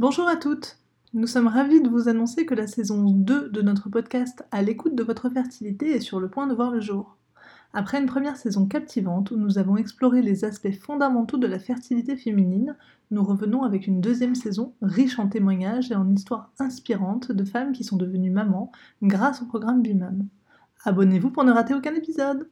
Bonjour à toutes Nous sommes ravis de vous annoncer que la saison 2 de notre podcast À l'écoute de votre fertilité est sur le point de voir le jour. Après une première saison captivante où nous avons exploré les aspects fondamentaux de la fertilité féminine, nous revenons avec une deuxième saison riche en témoignages et en histoires inspirantes de femmes qui sont devenues mamans grâce au programme Bimam. Abonnez-vous pour ne rater aucun épisode